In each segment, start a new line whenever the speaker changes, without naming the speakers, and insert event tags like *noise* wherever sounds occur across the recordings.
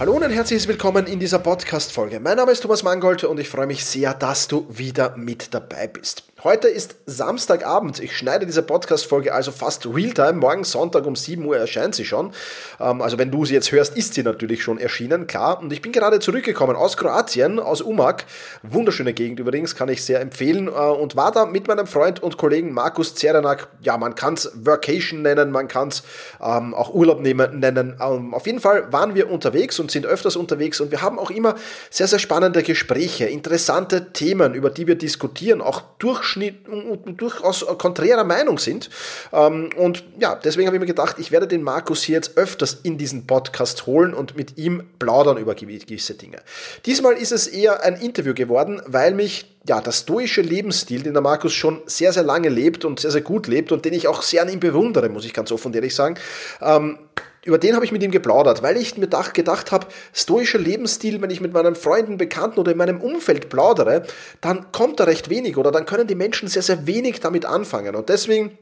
Hallo und ein herzliches Willkommen in dieser Podcast-Folge. Mein Name ist Thomas Mangold und ich freue mich sehr, dass du wieder mit dabei bist. Heute ist Samstagabend. Ich schneide diese Podcast-Folge also fast real-time. Morgen Sonntag um 7 Uhr erscheint sie schon. Ähm, also wenn du sie jetzt hörst, ist sie natürlich schon erschienen, klar. Und ich bin gerade zurückgekommen aus Kroatien, aus Umag. Wunderschöne Gegend übrigens, kann ich sehr empfehlen. Äh, und war da mit meinem Freund und Kollegen Markus Zerenak. Ja, man kann es Workation nennen, man kann es ähm, auch Urlaub nennen. Ähm, auf jeden Fall waren wir unterwegs und sind öfters unterwegs und wir haben auch immer sehr, sehr spannende Gespräche, interessante Themen, über die wir diskutieren, auch durch durchaus konträrer Meinung sind. Ähm, und ja, deswegen habe ich mir gedacht, ich werde den Markus hier jetzt öfters in diesen Podcast holen und mit ihm plaudern über gewisse Dinge. Diesmal ist es eher ein Interview geworden, weil mich ja, der stoische Lebensstil, den der Markus schon sehr, sehr lange lebt und sehr, sehr gut lebt und den ich auch sehr an ihm bewundere, muss ich ganz offen ehrlich sagen, ähm, über den habe ich mit ihm geplaudert, weil ich mir gedacht habe, stoischer Lebensstil, wenn ich mit meinen Freunden, Bekannten oder in meinem Umfeld plaudere, dann kommt da recht wenig oder dann können die Menschen sehr, sehr wenig damit anfangen. Und deswegen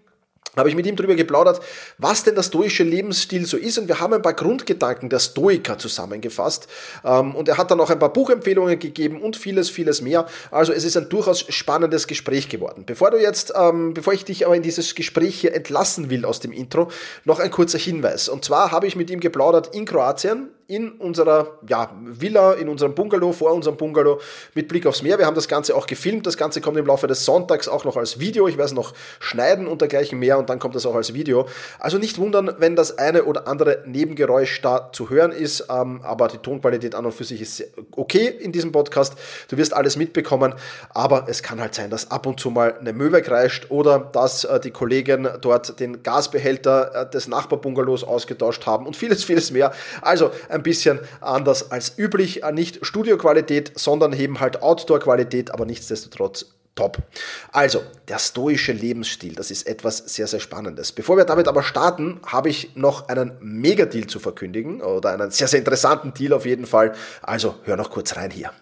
habe ich mit ihm darüber geplaudert, was denn der stoische Lebensstil so ist. Und wir haben ein paar Grundgedanken der Stoiker zusammengefasst. Ähm, und er hat dann auch ein paar Buchempfehlungen gegeben und vieles, vieles mehr. Also es ist ein durchaus spannendes Gespräch geworden. Bevor du jetzt, ähm, bevor ich dich aber in dieses Gespräch hier entlassen will aus dem Intro, noch ein kurzer Hinweis. Und zwar habe ich mit ihm geplaudert in Kroatien, in unserer ja, Villa, in unserem Bungalow, vor unserem Bungalow mit Blick aufs Meer. Wir haben das Ganze auch gefilmt. Das Ganze kommt im Laufe des Sonntags auch noch als Video. Ich werde es noch schneiden und dergleichen mehr und dann kommt das auch als Video. Also nicht wundern, wenn das eine oder andere Nebengeräusch da zu hören ist, ähm, aber die Tonqualität an und für sich ist okay in diesem Podcast. Du wirst alles mitbekommen, aber es kann halt sein, dass ab und zu mal eine Möwe kreischt oder dass äh, die Kollegen dort den Gasbehälter äh, des Nachbarbungalows ausgetauscht haben und vieles, *laughs* vieles mehr. Also ein bisschen anders als üblich. Äh, nicht Studioqualität, sondern eben halt Outdoor-Qualität, aber nichtsdestotrotz top. Also, der stoische Lebensstil, das ist etwas sehr, sehr Spannendes. Bevor wir damit aber starten, habe ich noch einen Mega-Deal zu verkündigen oder einen sehr, sehr interessanten Deal auf jeden Fall. Also, hör noch kurz rein hier.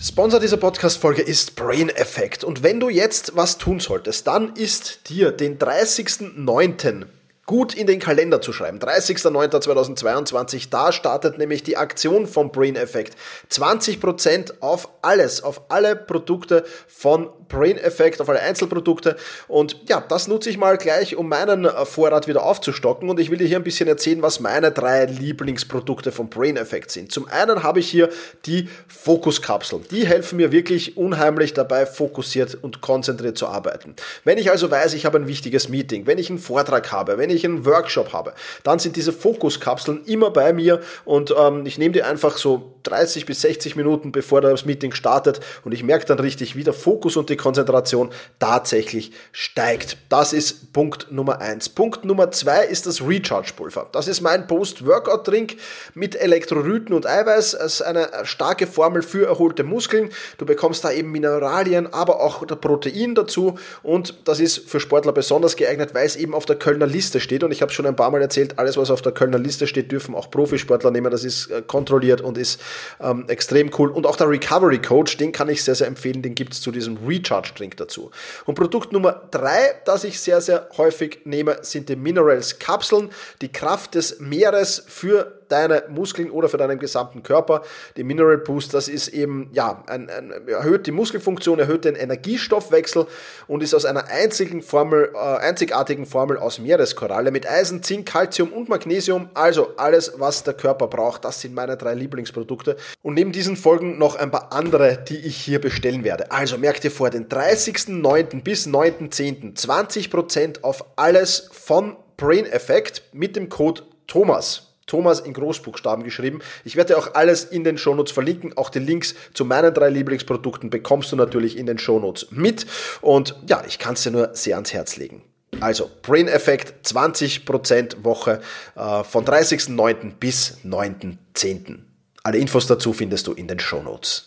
Sponsor dieser Podcast-Folge ist Brain Effect. Und wenn du jetzt was tun solltest, dann ist dir den 30.09 gut in den Kalender zu schreiben. 30.09.2022, da startet nämlich die Aktion vom Brain Effect. 20% auf alles, auf alle Produkte von Brain Effect auf alle Einzelprodukte. Und ja, das nutze ich mal gleich, um meinen äh, Vorrat wieder aufzustocken. Und ich will dir hier ein bisschen erzählen, was meine drei Lieblingsprodukte von Brain Effect sind. Zum einen habe ich hier die Fokuskapseln. Die helfen mir wirklich unheimlich dabei, fokussiert und konzentriert zu arbeiten. Wenn ich also weiß, ich habe ein wichtiges Meeting, wenn ich einen Vortrag habe, wenn ich einen Workshop habe, dann sind diese Fokuskapseln immer bei mir und ähm, ich nehme die einfach so 30 bis 60 Minuten, bevor das Meeting startet und ich merke dann richtig, wie der Fokus und die Konzentration tatsächlich steigt. Das ist Punkt Nummer eins. Punkt Nummer zwei ist das Recharge-Pulver. Das ist mein Post-Workout-Drink mit Elektrolyten und Eiweiß. Es ist eine starke Formel für erholte Muskeln. Du bekommst da eben Mineralien, aber auch Protein dazu und das ist für Sportler besonders geeignet, weil es eben auf der Kölner Liste steht und ich habe schon ein paar Mal erzählt, alles was auf der Kölner Liste steht, dürfen auch Profisportler nehmen. Das ist äh, kontrolliert und ist ähm, extrem cool. Und auch der Recovery Coach, den kann ich sehr, sehr empfehlen, den gibt es zu diesem Recharge Drink dazu. Und Produkt Nummer drei, das ich sehr, sehr häufig nehme, sind die Minerals Kapseln, die Kraft des Meeres für deine Muskeln oder für deinen gesamten Körper. Die Mineral Boost, das ist eben, ja, ein, ein, erhöht die Muskelfunktion, erhöht den Energiestoffwechsel und ist aus einer einzigen Formel, äh, einzigartigen Formel aus Meereskoralle mit Eisen, Zink, Calcium und Magnesium. Also alles, was der Körper braucht. Das sind meine drei Lieblingsprodukte. Und neben diesen Folgen noch ein paar andere, die ich hier bestellen werde. Also merkt ihr vor, den 30.09. bis 9.10. 20% auf alles von Brain Effect mit dem Code Thomas. Thomas in Großbuchstaben geschrieben. Ich werde auch alles in den Shownotes verlinken. Auch die Links zu meinen drei Lieblingsprodukten bekommst du natürlich in den Shownotes mit. Und ja, ich kann es dir nur sehr ans Herz legen. Also, Brain Effect 20% Woche äh, von 30.09. bis 9.10.
Alle Infos dazu findest du in den Show Notes.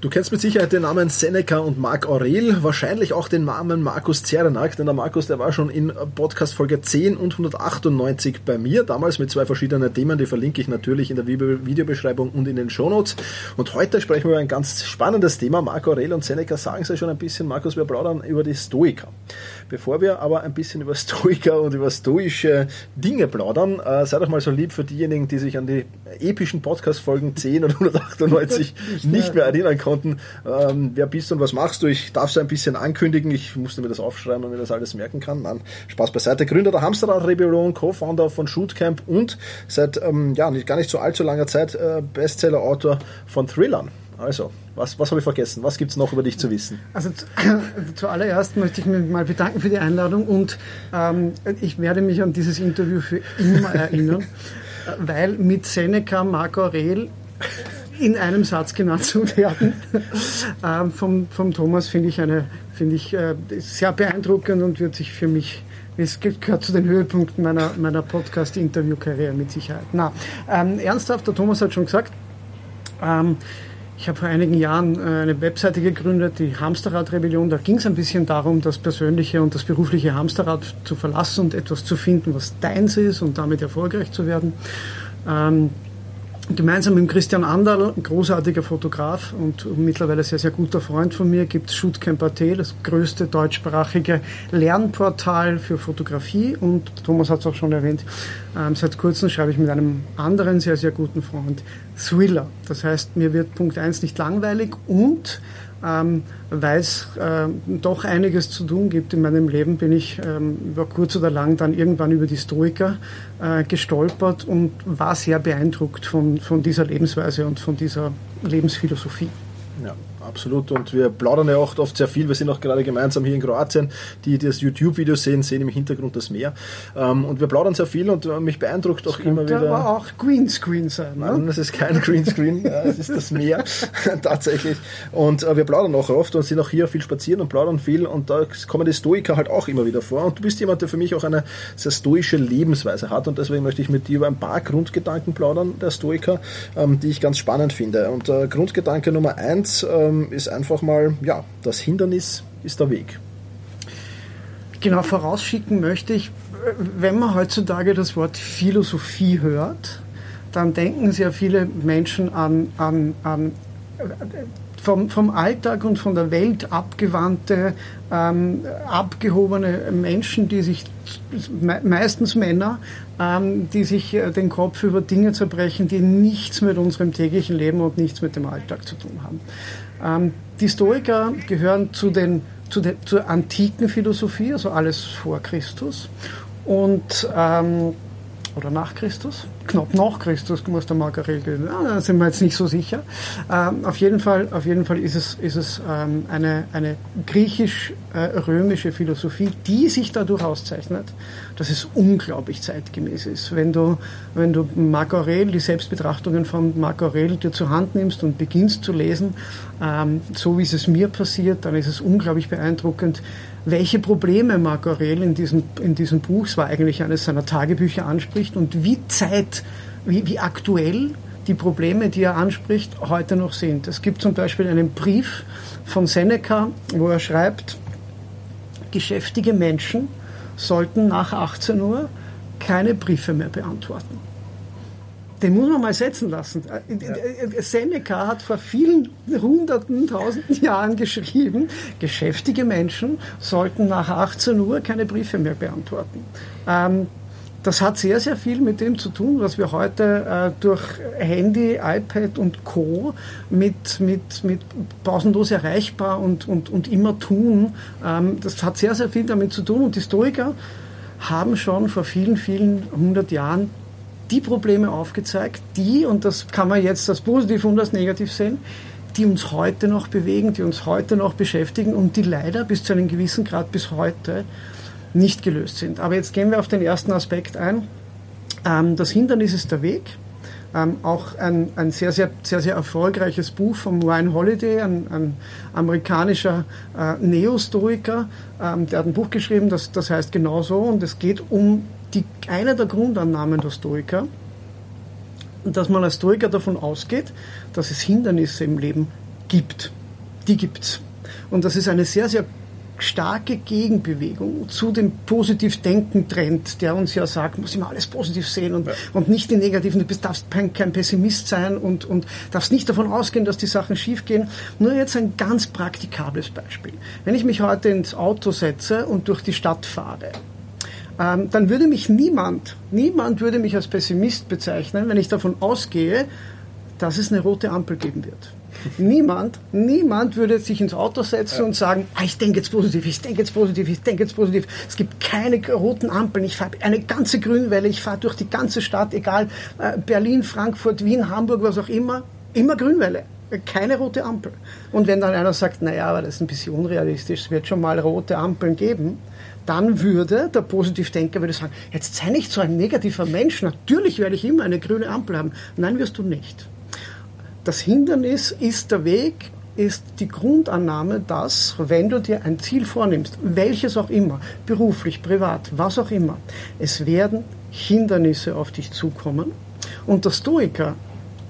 Du kennst mit Sicherheit den Namen Seneca und Marc Aurel, wahrscheinlich auch den Namen Markus Zerenak, denn der Markus, der war schon in Podcast Folge 10 und 198 bei mir, damals mit zwei verschiedenen Themen, die verlinke ich natürlich in der Videobeschreibung und in den Shownotes. Und heute sprechen wir über ein ganz spannendes Thema. Marc Aurel und Seneca sagen es ja schon ein bisschen, Markus, wir plaudern über die Stoiker. Bevor wir aber ein bisschen über *laughs* Stoiker und über stoische Dinge plaudern, äh, sei doch mal so lieb für diejenigen, die sich an die epischen Podcast-Folgen 10 und 198 nicht mehr erinnern konnten, ähm, wer bist du und was machst du. Ich darf es ein bisschen ankündigen, ich musste mir das aufschreiben, damit ich das alles merken kann. Nein, Spaß beiseite. Gründer der Hamsterrad-Rebellion, Co-Founder von Shootcamp und seit ähm, ja, nicht, gar nicht so allzu langer Zeit äh, Bestseller-Autor von Thrillern. Also, was, was habe ich vergessen? Was gibt es noch über dich zu wissen?
Also zu, *clears throat* zuallererst möchte ich mich mal bedanken für die Einladung und ähm, ich werde mich an dieses Interview für immer erinnern, *laughs* weil mit Seneca, Marco Aurel in einem Satz genannt zu werden. ähm, vom, vom Thomas finde ich, eine, find ich äh, sehr beeindruckend und wird sich für mich, es gehört zu den Höhepunkten meiner, meiner Podcast-Interview-Karriere mit Sicherheit. Na, ähm, ernsthaft, der Thomas hat schon gesagt, ähm, ich habe vor einigen Jahren äh, eine Webseite gegründet, die Hamsterrad-Rebellion. Da ging es ein bisschen darum, das persönliche und das berufliche Hamsterrad zu verlassen und etwas zu finden, was deins ist und damit erfolgreich zu werden. Ähm, Gemeinsam mit Christian Anderl, ein großartiger Fotograf und mittlerweile sehr, sehr guter Freund von mir, gibt Shootcamp.at, das größte deutschsprachige Lernportal für Fotografie. Und Thomas hat es auch schon erwähnt, ähm, seit kurzem schreibe ich mit einem anderen sehr, sehr guten Freund Thriller. Das heißt, mir wird Punkt 1 nicht langweilig und ähm, weil es äh, doch einiges zu tun gibt in meinem Leben, bin ich ähm, über kurz oder lang dann irgendwann über die Stoiker äh, gestolpert und war sehr beeindruckt von, von dieser Lebensweise und von dieser Lebensphilosophie.
Ja absolut. Und wir plaudern ja auch oft sehr viel. Wir sind auch gerade gemeinsam hier in Kroatien. Die, die das YouTube-Video sehen, sehen im Hintergrund das Meer. Ähm, und wir plaudern sehr viel und äh, mich beeindruckt auch das immer wieder.
Das aber auch Greenscreen sein.
Ne? Nein, es ist kein Greenscreen, *laughs* es ist das Meer *laughs* tatsächlich. Und äh, wir plaudern auch oft und sind auch hier viel spazieren und plaudern viel. Und da kommen die Stoiker halt auch immer wieder vor. Und du bist jemand, der für mich auch eine sehr stoische Lebensweise hat. Und deswegen möchte ich mit dir über ein paar Grundgedanken plaudern der Stoiker, ähm, die ich ganz spannend finde. Und äh, Grundgedanke Nummer eins, ähm, ist einfach mal, ja, das Hindernis ist der Weg.
Genau, vorausschicken möchte ich, wenn man heutzutage das Wort Philosophie hört, dann denken sehr viele Menschen an, an, an vom, vom Alltag und von der Welt abgewandte, ähm, abgehobene Menschen, die sich, meistens Männer, ähm, die sich äh, den Kopf über Dinge zerbrechen, die nichts mit unserem täglichen Leben und nichts mit dem Alltag zu tun haben. Ähm, die Stoiker gehören zu den, zu der, zur antiken Philosophie, also alles vor Christus. Und ähm, oder nach Christus, knapp nach Christus muss der Margarel gehen, ja, da sind wir jetzt nicht so sicher. Ähm, auf, jeden Fall, auf jeden Fall ist es, ist es ähm, eine, eine griechisch-römische Philosophie, die sich dadurch auszeichnet, dass es unglaublich zeitgemäß ist. Wenn du, wenn du Marc Aurel, die Selbstbetrachtungen von Marc Aurel dir zur Hand nimmst und beginnst zu lesen, ähm, so wie es mir passiert, dann ist es unglaublich beeindruckend, welche Probleme Marc Aurel in diesem, in diesem Buch, es war eigentlich eines seiner Tagebücher, anspricht und wie Zeit, wie, wie aktuell die Probleme, die er anspricht, heute noch sind. Es gibt zum Beispiel einen Brief von Seneca, wo er schreibt, geschäftige Menschen sollten nach 18 Uhr keine Briefe mehr beantworten. Den muss man mal setzen lassen. Ja. Seneca hat vor vielen hunderten, tausenden Jahren geschrieben, geschäftige Menschen sollten nach 18 Uhr keine Briefe mehr beantworten. Ähm, das hat sehr, sehr viel mit dem zu tun, was wir heute äh, durch Handy, iPad und Co. mit, mit, mit pausenlos erreichbar und, und, und immer tun. Ähm, das hat sehr, sehr viel damit zu tun. Und Historiker haben schon vor vielen, vielen hundert Jahren die Probleme aufgezeigt, die, und das kann man jetzt als positiv und als negativ sehen, die uns heute noch bewegen, die uns heute noch beschäftigen und die leider bis zu einem gewissen Grad bis heute nicht gelöst sind. Aber jetzt gehen wir auf den ersten Aspekt ein. Ähm, das Hindernis ist der Weg. Ähm, auch ein, ein sehr, sehr, sehr, sehr erfolgreiches Buch von Ryan Holiday, ein, ein amerikanischer äh, Neostoiker, ähm, der hat ein Buch geschrieben, das, das heißt genauso und es geht um die, eine der Grundannahmen der Stoiker, dass man als Stoiker davon ausgeht, dass es Hindernisse im Leben gibt. Die gibt's. Und das ist eine sehr, sehr starke Gegenbewegung zu dem Positiv-Denken-Trend, der uns ja sagt, muss immer alles positiv sehen und, ja. und nicht die negativen. Du darfst kein, kein Pessimist sein und, und darfst nicht davon ausgehen, dass die Sachen schiefgehen. Nur jetzt ein ganz praktikables Beispiel. Wenn ich mich heute ins Auto setze und durch die Stadt fahre, ähm, dann würde mich niemand, niemand würde mich als Pessimist bezeichnen, wenn ich davon ausgehe, dass es eine rote Ampel geben wird. *laughs* Niemand, niemand würde sich ins Auto setzen ja. und sagen, ah, ich denke jetzt positiv, ich denke jetzt positiv, ich denke jetzt positiv. Es gibt keine roten Ampeln. Ich fahre eine ganze Grünwelle, ich fahre durch die ganze Stadt, egal äh, Berlin, Frankfurt, Wien, Hamburg, was auch immer, immer Grünwelle. Keine rote Ampel. Und wenn dann einer sagt, naja, aber das ist ein bisschen unrealistisch, es wird schon mal rote Ampeln geben, dann würde der Positivdenker würde sagen, jetzt sei nicht so ein negativer Mensch, natürlich werde ich immer eine grüne Ampel haben. Nein, wirst du nicht. Das Hindernis ist der Weg, ist die Grundannahme, dass, wenn du dir ein Ziel vornimmst, welches auch immer, beruflich, privat, was auch immer, es werden Hindernisse auf dich zukommen. Und der Stoiker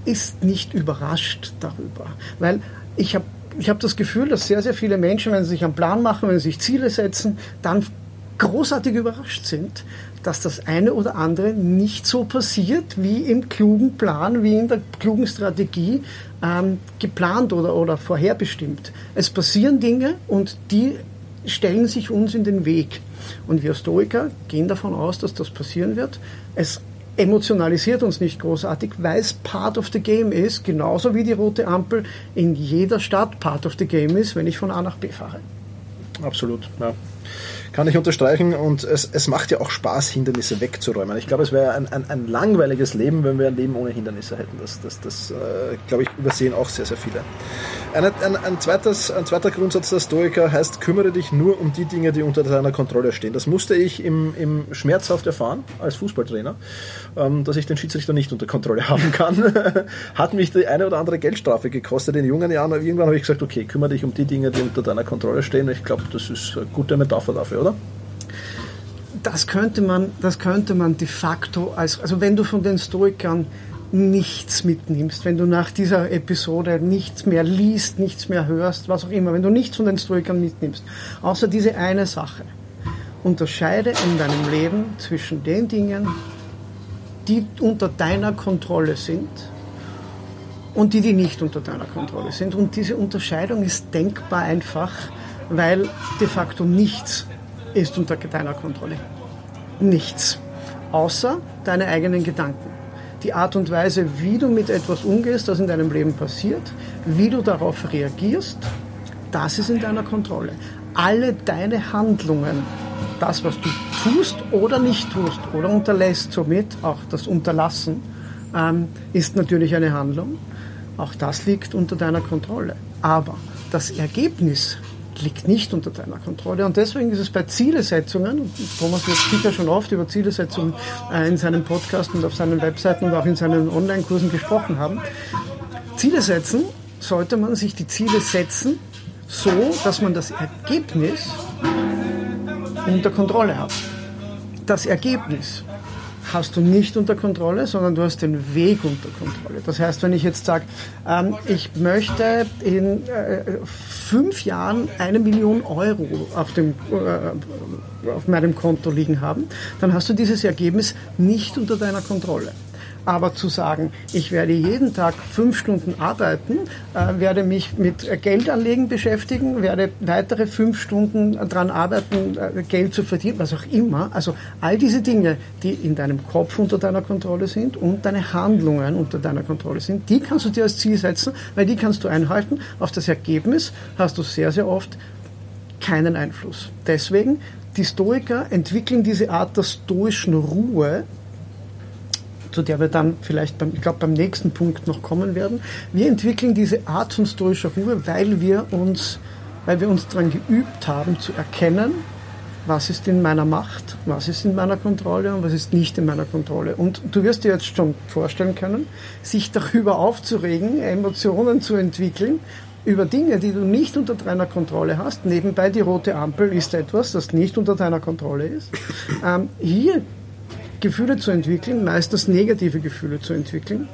ist nicht überrascht darüber, weil ich habe ich hab das Gefühl, dass sehr, sehr viele Menschen, wenn sie sich einen Plan machen, wenn sie sich Ziele setzen, dann großartig überrascht sind, dass das eine oder andere nicht so passiert, wie im klugen Plan, wie in der klugen Strategie ähm, geplant oder, oder vorherbestimmt. Es passieren Dinge und die stellen sich uns in den Weg. Und wir Stoiker gehen davon aus, dass das passieren wird. Es emotionalisiert uns nicht großartig, weil es Part of the Game ist, genauso wie die rote Ampel in jeder Stadt Part of the Game ist, wenn ich von A nach B fahre.
Absolut, ja kann ich unterstreichen. Und es, es macht ja auch Spaß, Hindernisse wegzuräumen. Ich glaube, es wäre ein, ein, ein, langweiliges Leben, wenn wir ein Leben ohne Hindernisse hätten. Das, das, das äh, glaube ich, übersehen auch sehr, sehr viele. Ein, ein, ein, zweites, ein zweiter Grundsatz der Stoiker heißt, kümmere dich nur um die Dinge, die unter deiner Kontrolle stehen. Das musste ich im, im schmerzhaft erfahren als Fußballtrainer, ähm, dass ich den Schiedsrichter nicht unter Kontrolle *laughs* haben kann. Hat mich die eine oder andere Geldstrafe gekostet in jungen Jahren. Irgendwann habe ich gesagt, okay, kümmere dich um die Dinge, die unter deiner Kontrolle stehen. Ich glaube, das ist eine gute Metapher dafür, oder?
Das könnte man, das könnte man de facto als, also wenn du von den Stoikern nichts mitnimmst, wenn du nach dieser Episode nichts mehr liest, nichts mehr hörst, was auch immer, wenn du nichts von den Stoikern mitnimmst, außer diese eine Sache, unterscheide in deinem Leben zwischen den Dingen, die unter deiner Kontrolle sind und die, die nicht unter deiner Kontrolle sind. Und diese Unterscheidung ist denkbar einfach, weil de facto nichts ist unter deiner Kontrolle. Nichts. Außer deine eigenen Gedanken. Die Art und Weise, wie du mit etwas umgehst, das in deinem Leben passiert, wie du darauf reagierst, das ist in deiner Kontrolle. Alle deine Handlungen, das, was du tust oder nicht tust oder unterlässt, somit auch das Unterlassen, ähm, ist natürlich eine Handlung. Auch das liegt unter deiner Kontrolle. Aber das Ergebnis liegt nicht unter deiner Kontrolle. Und deswegen ist es bei Zielesetzungen, Thomas wird sicher schon oft über Zielesetzungen äh, in seinem Podcast und auf seinen Webseiten und auch in seinen Online-Kursen gesprochen haben. Ziele setzen, sollte man sich die Ziele setzen, so dass man das Ergebnis unter Kontrolle hat. Das Ergebnis hast du nicht unter Kontrolle, sondern du hast den Weg unter Kontrolle. Das heißt, wenn ich jetzt sage, ähm, ich möchte in äh, fünf Jahren eine Million Euro auf, dem, äh, auf meinem Konto liegen haben, dann hast du dieses Ergebnis nicht unter deiner Kontrolle. Aber zu sagen, ich werde jeden Tag fünf Stunden arbeiten, äh, werde mich mit Geldanlegen beschäftigen, werde weitere fünf Stunden daran arbeiten, äh, Geld zu verdienen, was auch immer. Also all diese Dinge, die in deinem Kopf unter deiner Kontrolle sind und deine Handlungen unter deiner Kontrolle sind, die kannst du dir als Ziel setzen, weil die kannst du einhalten. Auf das Ergebnis hast du sehr, sehr oft keinen Einfluss. Deswegen, die Stoiker entwickeln diese Art der stoischen Ruhe, zu der wir dann vielleicht beim, ich glaube, beim nächsten Punkt noch kommen werden. Wir entwickeln diese Art von stoischer Ruhe, weil wir uns, weil wir uns daran geübt haben zu erkennen, was ist in meiner Macht, was ist in meiner Kontrolle und was ist nicht in meiner Kontrolle. Und du wirst dir jetzt schon vorstellen können, sich darüber aufzuregen, Emotionen zu entwickeln, über Dinge, die du nicht unter deiner Kontrolle hast. Nebenbei die rote Ampel ist etwas, das nicht unter deiner Kontrolle ist. Ähm, hier Gefühle zu entwickeln, meistens negative Gefühle zu entwickeln,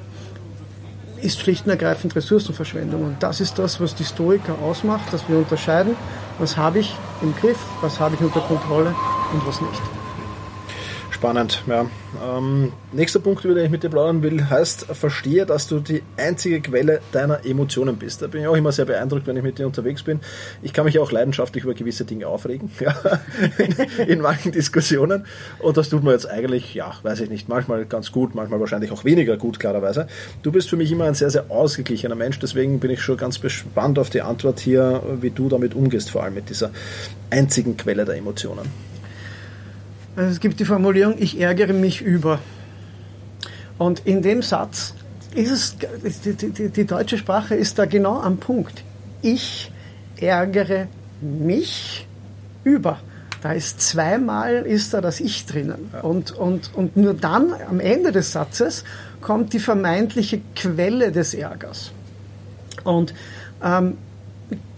ist schlicht und ergreifend Ressourcenverschwendung. Und das ist das, was die Stoiker ausmacht, dass wir unterscheiden, was habe ich im Griff, was habe ich unter Kontrolle und was nicht.
Spannend, ja. Ähm, nächster Punkt, über den ich mit dir plaudern will, heißt, verstehe, dass du die einzige Quelle deiner Emotionen bist. Da bin ich auch immer sehr beeindruckt, wenn ich mit dir unterwegs bin. Ich kann mich auch leidenschaftlich über gewisse Dinge aufregen, *laughs* ja, in, in manchen Diskussionen. Und das tut man jetzt eigentlich, ja, weiß ich nicht, manchmal ganz gut, manchmal wahrscheinlich auch weniger gut, klarerweise. Du bist für mich immer ein sehr, sehr ausgeglichener Mensch, deswegen bin ich schon ganz gespannt auf die Antwort hier, wie du damit umgehst, vor allem mit dieser einzigen Quelle der Emotionen.
Also es gibt die Formulierung, ich ärgere mich über. Und in dem Satz ist es, die, die, die deutsche Sprache ist da genau am Punkt. Ich ärgere mich über. Da ist zweimal ist da das Ich drinnen. Und, und, und nur dann am Ende des Satzes kommt die vermeintliche Quelle des Ärgers. Und ähm,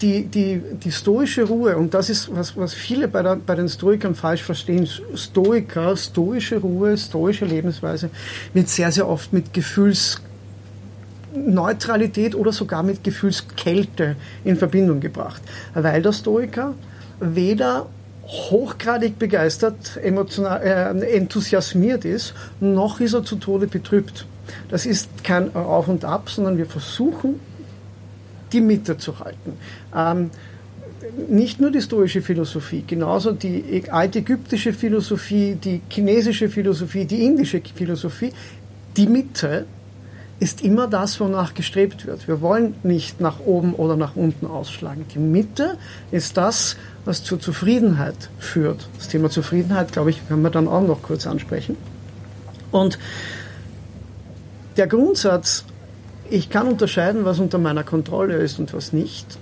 die, die, die stoische Ruhe, und das ist, was, was viele bei, der, bei den Stoikern falsch verstehen, Stoiker, stoische Ruhe, stoische Lebensweise, wird sehr, sehr oft mit Gefühlsneutralität oder sogar mit Gefühlskälte in Verbindung gebracht. Weil der Stoiker weder hochgradig begeistert, emotional, äh, enthusiasmiert ist, noch ist er zu Tode betrübt. Das ist kein Auf und Ab, sondern wir versuchen die Mitte zu halten. Ähm, nicht nur die stoische Philosophie, genauso die altägyptische Philosophie, die chinesische Philosophie, die indische Philosophie, die Mitte ist immer das, wonach gestrebt wird. Wir wollen nicht nach oben oder nach unten ausschlagen. Die Mitte ist das, was zur Zufriedenheit führt. Das Thema Zufriedenheit, glaube ich, können wir dann auch noch kurz ansprechen. Und der Grundsatz ich kann unterscheiden, was unter meiner Kontrolle ist und was nicht,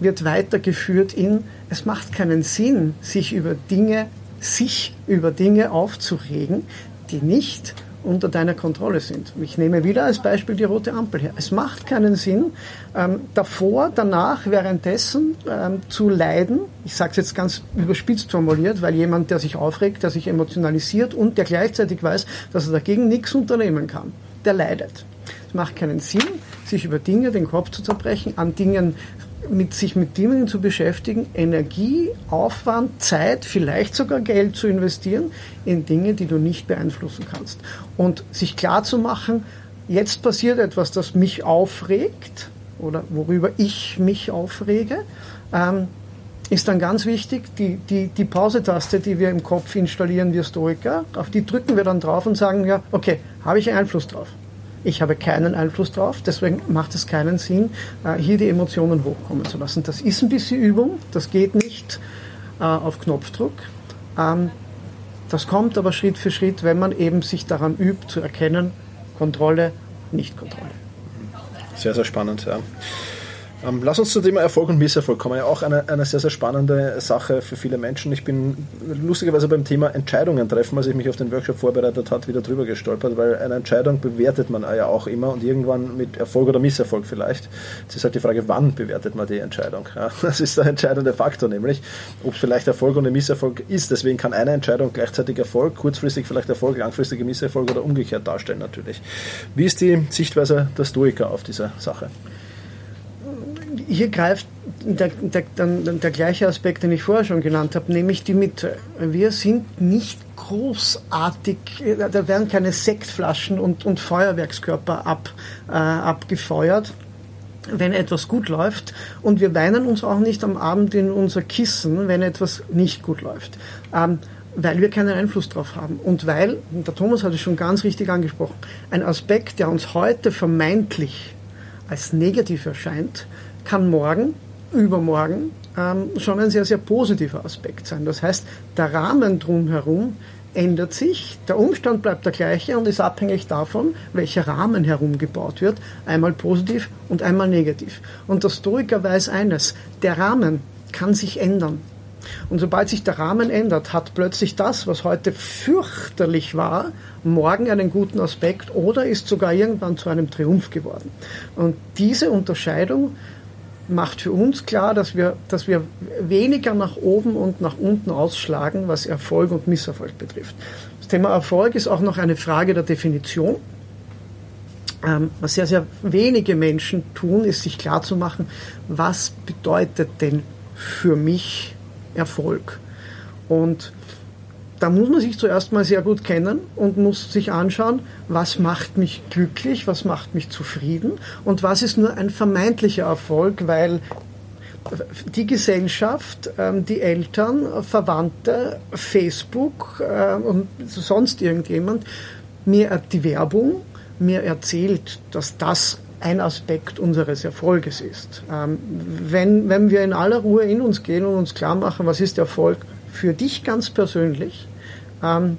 wird weitergeführt in, es macht keinen Sinn, sich über Dinge, sich über Dinge aufzuregen, die nicht unter deiner Kontrolle sind. Ich nehme wieder als Beispiel die rote Ampel her. Es macht keinen Sinn, ähm, davor, danach, währenddessen ähm, zu leiden. Ich sage es jetzt ganz überspitzt formuliert, weil jemand, der sich aufregt, der sich emotionalisiert und der gleichzeitig weiß, dass er dagegen nichts unternehmen kann, der leidet macht keinen Sinn, sich über Dinge den Kopf zu zerbrechen, an Dingen mit sich mit Dingen zu beschäftigen, Energie, Aufwand, Zeit, vielleicht sogar Geld zu investieren in Dinge, die du nicht beeinflussen kannst. Und sich klar zu machen, jetzt passiert etwas, das mich aufregt oder worüber ich mich aufrege, ähm, ist dann ganz wichtig, die, die, die Pause-Taste, die wir im Kopf installieren, wir Stoiker, auf die drücken wir dann drauf und sagen, ja, okay, habe ich Einfluss drauf? Ich habe keinen Einfluss drauf, deswegen macht es keinen Sinn, äh, hier die Emotionen hochkommen zu lassen. Das ist ein bisschen Übung, das geht nicht äh, auf Knopfdruck. Ähm, das kommt aber Schritt für Schritt, wenn man eben sich daran übt, zu erkennen, Kontrolle, Nicht-Kontrolle.
Sehr, sehr spannend, ja. Ähm, lass uns zum Thema Erfolg und Misserfolg kommen. Ja, auch eine, eine sehr, sehr spannende Sache für viele Menschen. Ich bin lustigerweise beim Thema Entscheidungen treffen, als ich mich auf den Workshop vorbereitet habe, wieder drüber gestolpert, weil eine Entscheidung bewertet man ja auch immer und irgendwann mit Erfolg oder Misserfolg vielleicht. Es ist halt die Frage, wann bewertet man die Entscheidung? Ja, *laughs* das ist der entscheidende Faktor, nämlich ob es vielleicht Erfolg und Misserfolg ist. Deswegen kann eine Entscheidung gleichzeitig Erfolg, kurzfristig vielleicht Erfolg, langfristige Misserfolg oder umgekehrt darstellen natürlich. Wie ist die Sichtweise der Stoiker auf diese Sache?
Hier greift der, der, der, gleiche Aspekt, den ich vorher schon genannt habe, nämlich die Mitte. Wir sind nicht großartig, da werden keine Sektflaschen und, und Feuerwerkskörper ab, äh, abgefeuert, wenn etwas gut läuft. Und wir weinen uns auch nicht am Abend in unser Kissen, wenn etwas nicht gut läuft. Ähm, weil wir keinen Einfluss darauf haben. Und weil, der Thomas hat es schon ganz richtig angesprochen, ein Aspekt, der uns heute vermeintlich als negativ erscheint, kann morgen, übermorgen ähm, schon ein sehr, sehr positiver Aspekt sein. Das heißt, der Rahmen drumherum ändert sich, der Umstand bleibt der gleiche und ist abhängig davon, welcher Rahmen herumgebaut wird, einmal positiv und einmal negativ. Und der Stoiker weiß eines, der Rahmen kann sich ändern. Und sobald sich der Rahmen ändert, hat plötzlich das, was heute fürchterlich war, morgen einen guten Aspekt oder ist sogar irgendwann zu einem Triumph geworden. Und diese Unterscheidung macht für uns klar, dass wir, dass wir weniger nach oben und nach unten ausschlagen, was Erfolg und Misserfolg betrifft. Das Thema Erfolg ist auch noch eine Frage der Definition. Ähm, was sehr, sehr wenige Menschen tun, ist sich klarzumachen, was bedeutet denn für mich Erfolg? Und da muss man sich zuerst mal sehr gut kennen und muss sich anschauen, was macht mich glücklich, was macht mich zufrieden und was ist nur ein vermeintlicher Erfolg, weil die Gesellschaft, ähm, die Eltern, Verwandte, Facebook äh, und sonst irgendjemand mir die Werbung mir erzählt, dass das ein Aspekt unseres Erfolges ist. Ähm, wenn, wenn wir in aller Ruhe in uns gehen und uns klar machen, was ist Erfolg für dich ganz persönlich, ähm,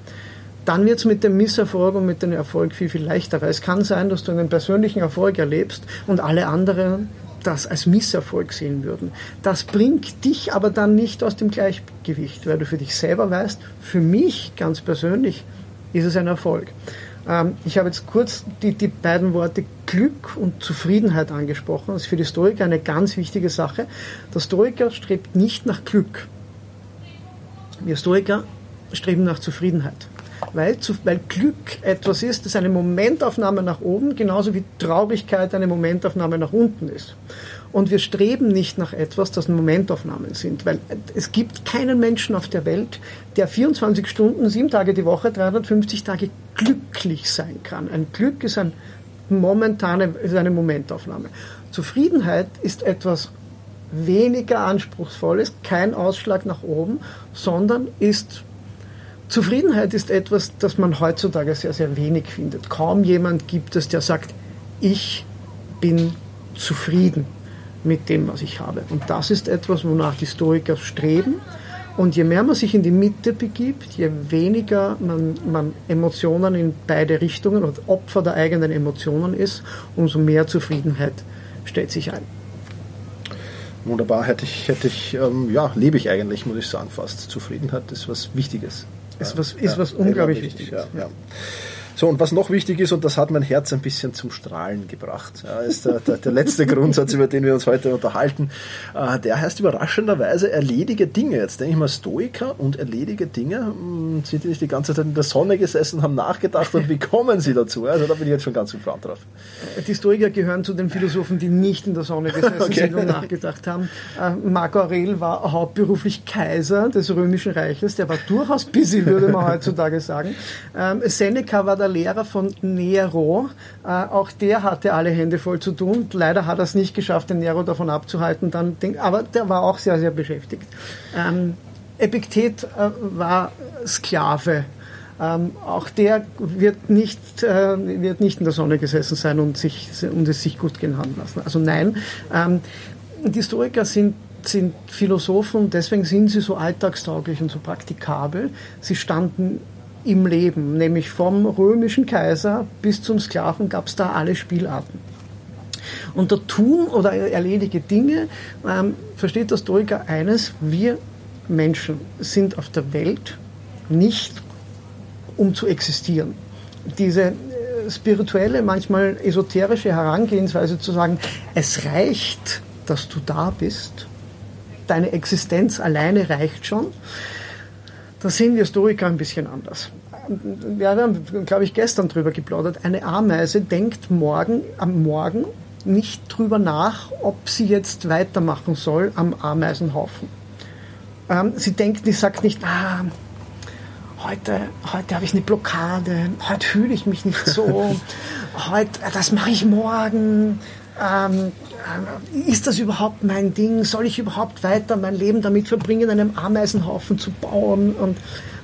dann wird es mit dem Misserfolg und mit dem Erfolg viel, viel leichter. Weil es kann sein, dass du einen persönlichen Erfolg erlebst und alle anderen das als Misserfolg sehen würden. Das bringt dich aber dann nicht aus dem Gleichgewicht, weil du für dich selber weißt, für mich ganz persönlich ist es ein Erfolg. Ähm, ich habe jetzt kurz die, die beiden Worte Glück und Zufriedenheit angesprochen. Das ist für die Stoiker eine ganz wichtige Sache. Der Stoiker strebt nicht nach Glück. Wir Stoiker streben nach Zufriedenheit. Weil, weil Glück etwas ist, das eine Momentaufnahme nach oben, genauso wie Traurigkeit eine Momentaufnahme nach unten ist. Und wir streben nicht nach etwas, das Momentaufnahmen sind, weil es gibt keinen Menschen auf der Welt, der 24 Stunden, sieben Tage die Woche, 350 Tage glücklich sein kann. Ein Glück ist, ein momentane, ist eine Momentaufnahme. Zufriedenheit ist etwas weniger anspruchsvolles, kein Ausschlag nach oben, sondern ist Zufriedenheit ist etwas, das man heutzutage sehr, sehr wenig findet. Kaum jemand gibt es, der sagt, ich bin zufrieden mit dem, was ich habe. Und das ist etwas, wonach die Stoiker streben. Und je mehr man sich in die Mitte begibt, je weniger man, man Emotionen in beide Richtungen oder Opfer der eigenen Emotionen ist, umso mehr Zufriedenheit stellt sich ein.
Wunderbar, hätte ich, hätte ich ähm, ja, lebe ich eigentlich, muss ich sagen, fast. Zufriedenheit ist was Wichtiges.
Ist was, ist ja, was unglaublich wichtig. Wichtiges.
Ja, ja. So, und was noch wichtig ist, und das hat mein Herz ein bisschen zum Strahlen gebracht, ja, ist der, der, der letzte *laughs* Grundsatz, über den wir uns heute unterhalten. Äh, der heißt überraschenderweise erledige Dinge. Jetzt denke ich mal, Stoiker und erledige Dinge, mh, hm, sind die nicht die ganze Zeit in der Sonne gesessen, haben nachgedacht und wie kommen sie dazu? Also da bin ich jetzt schon ganz gespannt drauf.
Die Stoiker gehören zu den Philosophen, die nicht in der Sonne gesessen *laughs* okay. sind und nachgedacht haben. Äh, Marco Aurel war hauptberuflich Kaiser des Römischen Reiches. Der war durchaus busy, würde man heutzutage sagen. Ähm, Seneca war der der Lehrer von Nero. Äh, auch der hatte alle Hände voll zu tun. Leider hat er es nicht geschafft, den Nero davon abzuhalten. Dann, aber der war auch sehr, sehr beschäftigt. Ähm, Epiktet äh, war Sklave. Ähm, auch der wird nicht, äh, wird nicht in der Sonne gesessen sein und, sich, und es sich gut gehen haben lassen. Also nein, ähm, die Historiker sind sind Philosophen, deswegen sind sie so alltagstauglich und so praktikabel. Sie standen im Leben, nämlich vom römischen Kaiser bis zum Sklaven gab es da alle Spielarten. Und der Tun oder erledige Dinge ähm, versteht der Stoiker eines, wir Menschen sind auf der Welt nicht um zu existieren. Diese äh, spirituelle, manchmal esoterische Herangehensweise zu sagen, es reicht, dass du da bist, deine Existenz alleine reicht schon, da sehen wir Stoiker ein bisschen anders. Wir haben, glaube ich, gestern drüber geplaudert. Eine Ameise denkt morgen, am Morgen nicht drüber nach, ob sie jetzt weitermachen soll am Ameisenhaufen. Ähm, sie denkt, sie sagt nicht, ah, heute, heute habe ich eine Blockade, heute fühle ich mich nicht so, *laughs* heute, das mache ich morgen. Ähm, äh, ist das überhaupt mein Ding? Soll ich überhaupt weiter mein Leben damit verbringen, einen Ameisenhaufen zu bauen? Und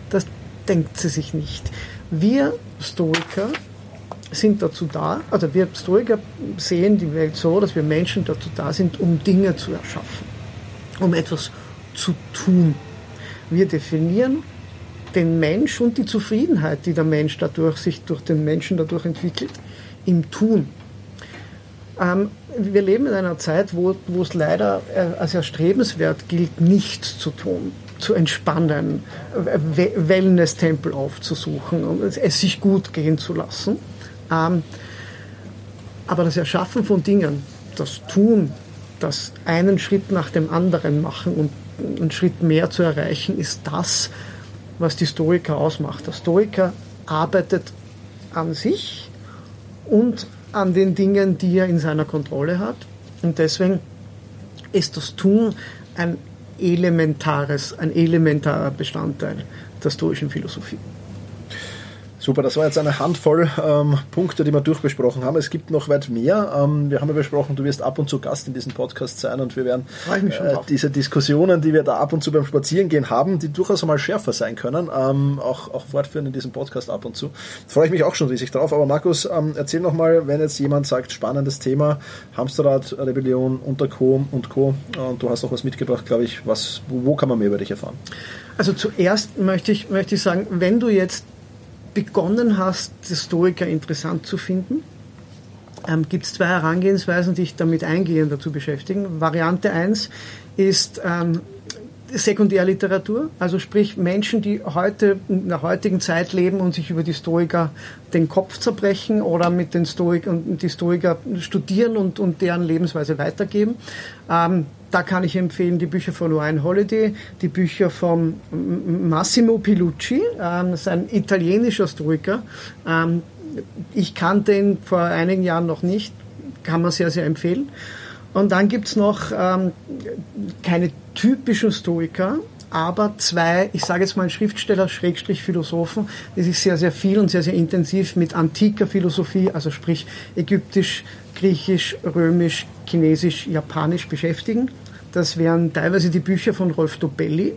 das denkt sie sich nicht. Wir Stoiker sind dazu da, also wir Stoiker sehen die Welt so, dass wir Menschen dazu da sind, um Dinge zu erschaffen, um etwas zu tun. Wir definieren den Mensch und die Zufriedenheit, die der Mensch dadurch sich durch den Menschen dadurch entwickelt, im Tun. Ähm, wir leben in einer Zeit, wo, wo es leider äh, als erstrebenswert gilt, nichts zu tun. zu entspannen, Wellness-Tempel aufzusuchen und es sich gut gehen zu lassen. Ähm, aber das Erschaffen von Dingen, das Tun, das einen Schritt nach dem anderen machen und einen Schritt mehr zu erreichen, ist das, was die Stoiker ausmacht. Der Stoiker arbeitet an sich und an den Dingen, die er in seiner Kontrolle hat. Und deswegen ist das Tun ein elementares, ein elementarer Bestandteil der stoischen Philosophie.
Super, das war jetzt eine Handvoll ähm, Punkte, die wir durchbesprochen haben. Es gibt noch weit mehr. Ähm, wir haben ja besprochen, du wirst ab und zu Gast in diesem Podcast sein und wir werden äh, diese Diskussionen, die wir da ab und zu beim Spazierengehen haben, die durchaus einmal schärfer sein können, ähm, auch, auch fortführen in diesem Podcast ab und zu. Da freue ich mich auch schon riesig drauf. Aber Markus, ähm, erzähl nochmal, wenn jetzt jemand sagt, spannendes Thema, Hamsterrad, Rebellion, Unter Co. und Co. Und du hast auch was mitgebracht, glaube ich. Was, wo, wo kann man mehr über dich erfahren?
Also zuerst möchte ich, möchte ich sagen, wenn du jetzt begonnen hast, die Stoiker interessant zu finden, ähm, gibt es zwei Herangehensweisen, die ich damit eingehend dazu beschäftigen. Variante 1 ist ähm, Sekundärliteratur, also sprich Menschen, die heute in der heutigen Zeit leben und sich über die Stoiker den Kopf zerbrechen oder mit den Stoikern die Stoiker studieren und, und deren Lebensweise weitergeben. Ähm, da kann ich empfehlen die Bücher von Ryan Holiday, die Bücher von Massimo Pilucci, ähm, das ist ein italienischer Stoiker. Ähm, ich kannte ihn vor einigen Jahren noch nicht, kann man sehr, sehr empfehlen. Und dann gibt es noch ähm, keine typischen Stoiker, aber zwei, ich sage jetzt mal Schriftsteller, Schrägstrich Philosophen, die sich sehr, sehr viel und sehr, sehr intensiv mit antiker Philosophie, also sprich Ägyptisch, Griechisch, Römisch, Chinesisch, Japanisch beschäftigen. Das wären teilweise die Bücher von Rolf Dobelli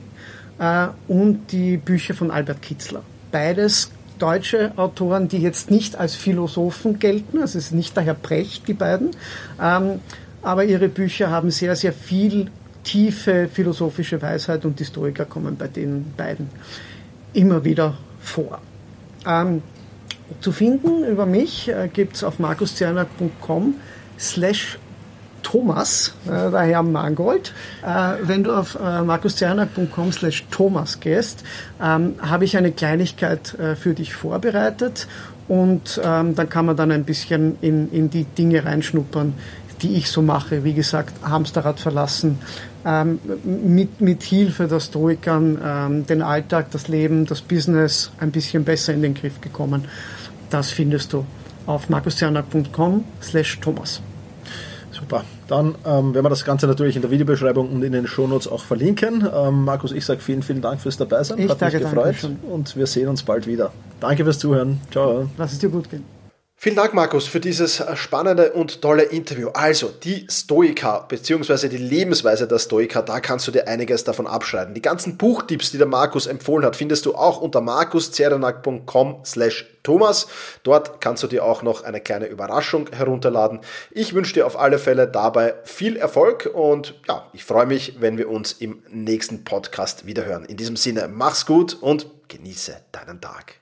äh, und die Bücher von Albert Kitzler. Beides deutsche Autoren, die jetzt nicht als Philosophen gelten, also es ist nicht daher Brecht, die beiden, ähm, aber ihre Bücher haben sehr, sehr viel tiefe philosophische Weisheit und Historiker kommen bei den beiden immer wieder vor. Ähm, zu finden über mich äh, gibt es auf markuszerner.com slash Thomas, äh, der Herr Mangold. Äh, wenn du auf äh, markuszerner.com slash Thomas gehst, ähm, habe ich eine Kleinigkeit äh, für dich vorbereitet und ähm, dann kann man dann ein bisschen in, in die Dinge reinschnuppern, die ich so mache. Wie gesagt, Hamsterrad verlassen, ähm, mit, mit Hilfe der Stoikern ähm, den Alltag, das Leben, das Business ein bisschen besser in den Griff gekommen. Das findest du auf markuszerner.com slash Thomas.
Super. Dann ähm, werden wir das Ganze natürlich in der Videobeschreibung und in den Shownotes auch verlinken. Ähm, Markus, ich sage vielen, vielen Dank fürs Dabeisein.
Ich
Hat
danke,
mich gefreut und wir sehen uns bald wieder. Danke fürs Zuhören. Ciao.
Lass es dir gut gehen.
Vielen Dank, Markus, für dieses spannende und tolle Interview. Also, die Stoiker, beziehungsweise die Lebensweise der Stoiker, da kannst du dir einiges davon abschreiben. Die ganzen Buchtipps, die der Markus empfohlen hat, findest du auch unter markuszerenak.com slash Thomas. Dort kannst du dir auch noch eine kleine Überraschung herunterladen. Ich wünsche dir auf alle Fälle dabei viel Erfolg und ja, ich freue mich, wenn wir uns im nächsten Podcast wiederhören. In diesem Sinne, mach's gut und genieße deinen Tag.